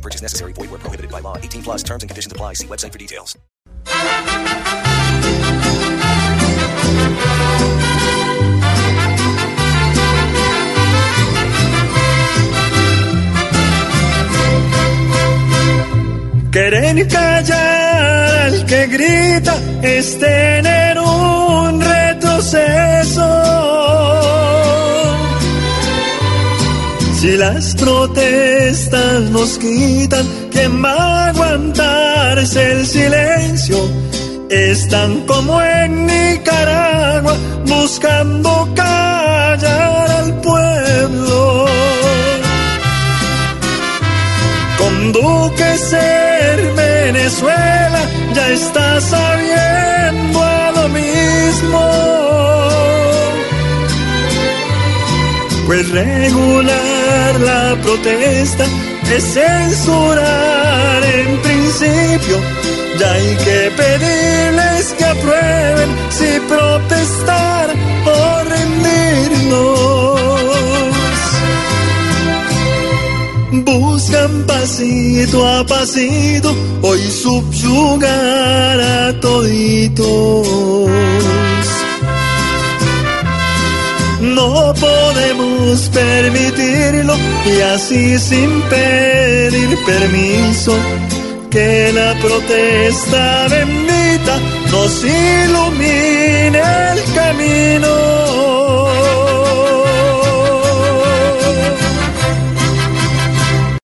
Purchase necessary. Void where prohibited by law. 18 plus terms and conditions apply. See website for details. Querer callar al que grita es tener Si las protestas nos quitan, ¿quién va a aguantarse el silencio? Están como en Nicaragua buscando callar al pueblo. Con Duque ser Venezuela ya está sabiendo a lo mismo. Pues regular la protesta es censurar en principio. Ya hay que pedirles que aprueben si protestar o rendirnos. Buscan pasito a pasito hoy subyugar a toditos. No podemos permitirlo y así sin pedir permiso que la protesta bendita nos ilumine.